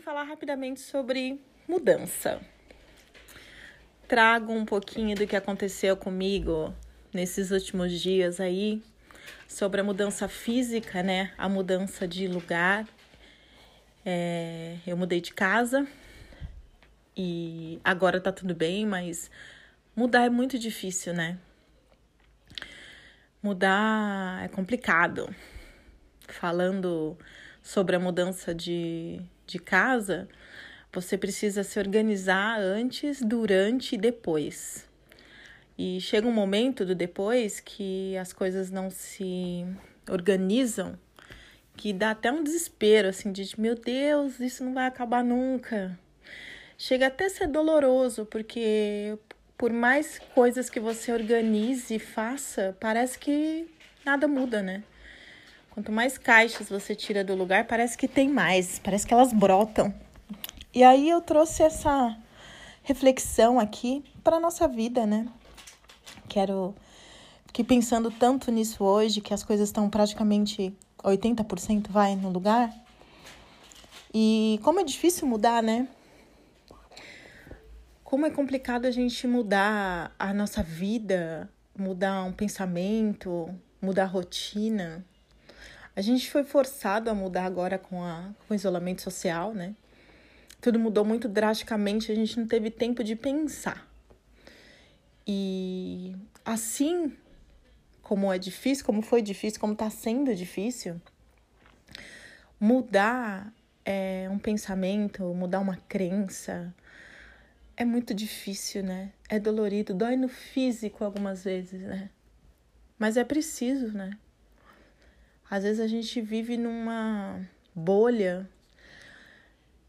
falar rapidamente sobre mudança. Trago um pouquinho do que aconteceu comigo nesses últimos dias aí, sobre a mudança física, né? A mudança de lugar. É, eu mudei de casa e agora tá tudo bem, mas mudar é muito difícil, né? Mudar é complicado. Falando sobre a mudança de, de casa, você precisa se organizar antes, durante e depois. E chega um momento do depois que as coisas não se organizam, que dá até um desespero, assim, de meu Deus, isso não vai acabar nunca. Chega até a ser doloroso, porque por mais coisas que você organize e faça, parece que nada muda, né? Quanto mais caixas você tira do lugar, parece que tem mais, parece que elas brotam. E aí eu trouxe essa reflexão aqui para nossa vida, né? Quero que pensando tanto nisso hoje, que as coisas estão praticamente 80% vai no lugar. E como é difícil mudar, né? Como é complicado a gente mudar a nossa vida, mudar um pensamento, mudar a rotina. A gente foi forçado a mudar agora com, a, com o isolamento social, né? Tudo mudou muito drasticamente, a gente não teve tempo de pensar. E assim como é difícil, como foi difícil, como está sendo difícil, mudar é, um pensamento, mudar uma crença, é muito difícil, né? É dolorido, dói no físico algumas vezes, né? Mas é preciso, né? Às vezes a gente vive numa bolha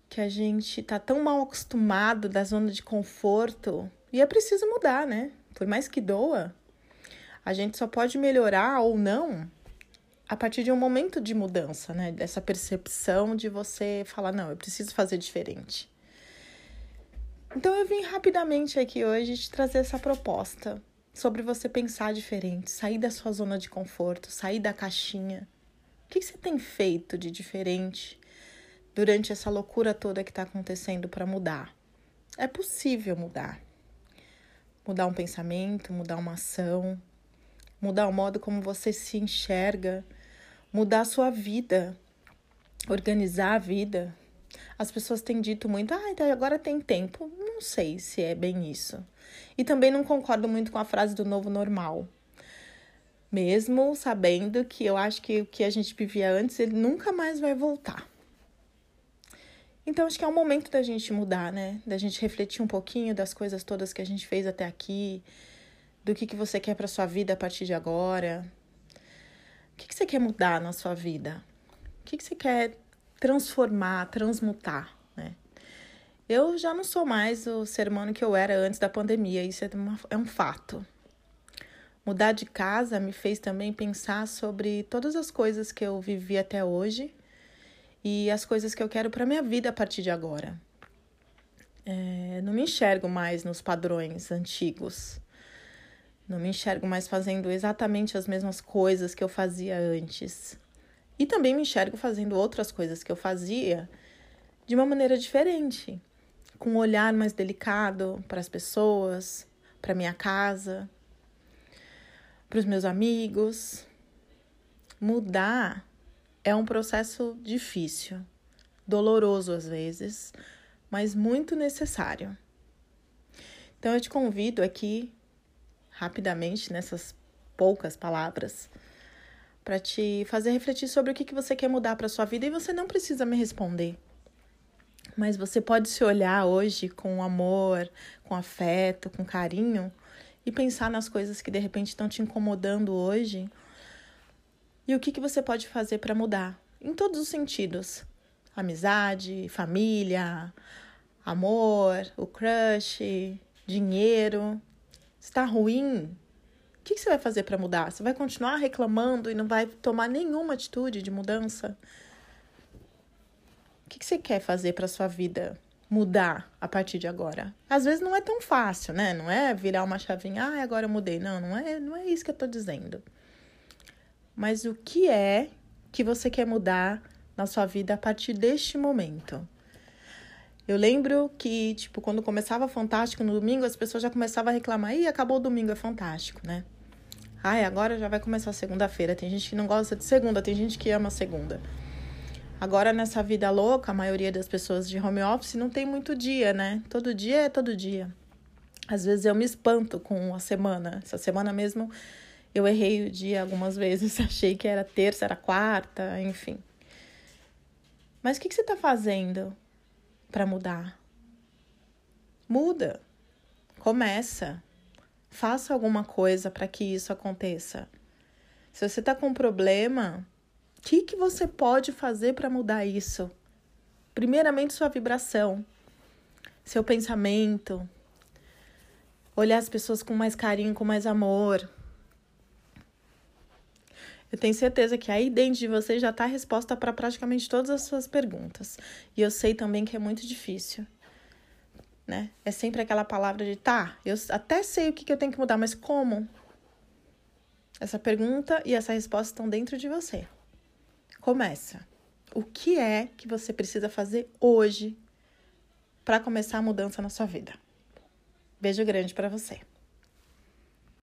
que a gente tá tão mal acostumado da zona de conforto e é preciso mudar, né? Por mais que doa, a gente só pode melhorar ou não a partir de um momento de mudança, né? Dessa percepção de você falar, não, eu preciso fazer diferente. Então eu vim rapidamente aqui hoje te trazer essa proposta sobre você pensar diferente, sair da sua zona de conforto, sair da caixinha. O que você tem feito de diferente durante essa loucura toda que está acontecendo para mudar? É possível mudar. Mudar um pensamento, mudar uma ação, mudar o modo como você se enxerga, mudar a sua vida, organizar a vida. As pessoas têm dito muito, ah, então agora tem tempo. Não sei se é bem isso. E também não concordo muito com a frase do novo normal. Mesmo sabendo que eu acho que o que a gente vivia antes, ele nunca mais vai voltar. Então, acho que é o momento da gente mudar, né? Da gente refletir um pouquinho das coisas todas que a gente fez até aqui, do que, que você quer para sua vida a partir de agora. O que, que você quer mudar na sua vida? O que, que você quer transformar, transmutar, né? Eu já não sou mais o ser humano que eu era antes da pandemia, isso é, uma, é um fato. Mudar de casa me fez também pensar sobre todas as coisas que eu vivi até hoje e as coisas que eu quero para minha vida a partir de agora. É, não me enxergo mais nos padrões antigos. Não me enxergo mais fazendo exatamente as mesmas coisas que eu fazia antes. E também me enxergo fazendo outras coisas que eu fazia de uma maneira diferente com um olhar mais delicado para as pessoas, para minha casa, para os meus amigos. Mudar é um processo difícil, doloroso às vezes, mas muito necessário. Então eu te convido aqui, rapidamente, nessas poucas palavras, para te fazer refletir sobre o que, que você quer mudar para sua vida e você não precisa me responder. Mas você pode se olhar hoje com amor, com afeto, com carinho e pensar nas coisas que de repente estão te incomodando hoje e o que, que você pode fazer para mudar em todos os sentidos: amizade, família, amor, o crush, dinheiro. Está ruim? O que, que você vai fazer para mudar? Você vai continuar reclamando e não vai tomar nenhuma atitude de mudança? Que, que você quer fazer para sua vida mudar a partir de agora? Às vezes não é tão fácil, né? Não é virar uma chavinha, ah, agora eu mudei. Não, não é, não é isso que eu tô dizendo. Mas o que é que você quer mudar na sua vida a partir deste momento? Eu lembro que, tipo, quando começava Fantástico no domingo, as pessoas já começavam a reclamar, ih, acabou o domingo, é fantástico, né? Ai, agora já vai começar segunda-feira. Tem gente que não gosta de segunda, tem gente que ama segunda. Agora, nessa vida louca, a maioria das pessoas de home office não tem muito dia, né? Todo dia é todo dia. Às vezes eu me espanto com a semana. Essa semana mesmo eu errei o dia algumas vezes. Achei que era terça, era quarta, enfim. Mas o que, que você está fazendo para mudar? Muda. Começa. Faça alguma coisa para que isso aconteça. Se você está com um problema, o que, que você pode fazer para mudar isso? Primeiramente, sua vibração, seu pensamento, olhar as pessoas com mais carinho, com mais amor. Eu tenho certeza que aí dentro de você já está a resposta para praticamente todas as suas perguntas. E eu sei também que é muito difícil né? É sempre aquela palavra de tá, eu até sei o que, que eu tenho que mudar, mas como? Essa pergunta e essa resposta estão dentro de você. Começa. O que é que você precisa fazer hoje para começar a mudança na sua vida? Beijo grande para você.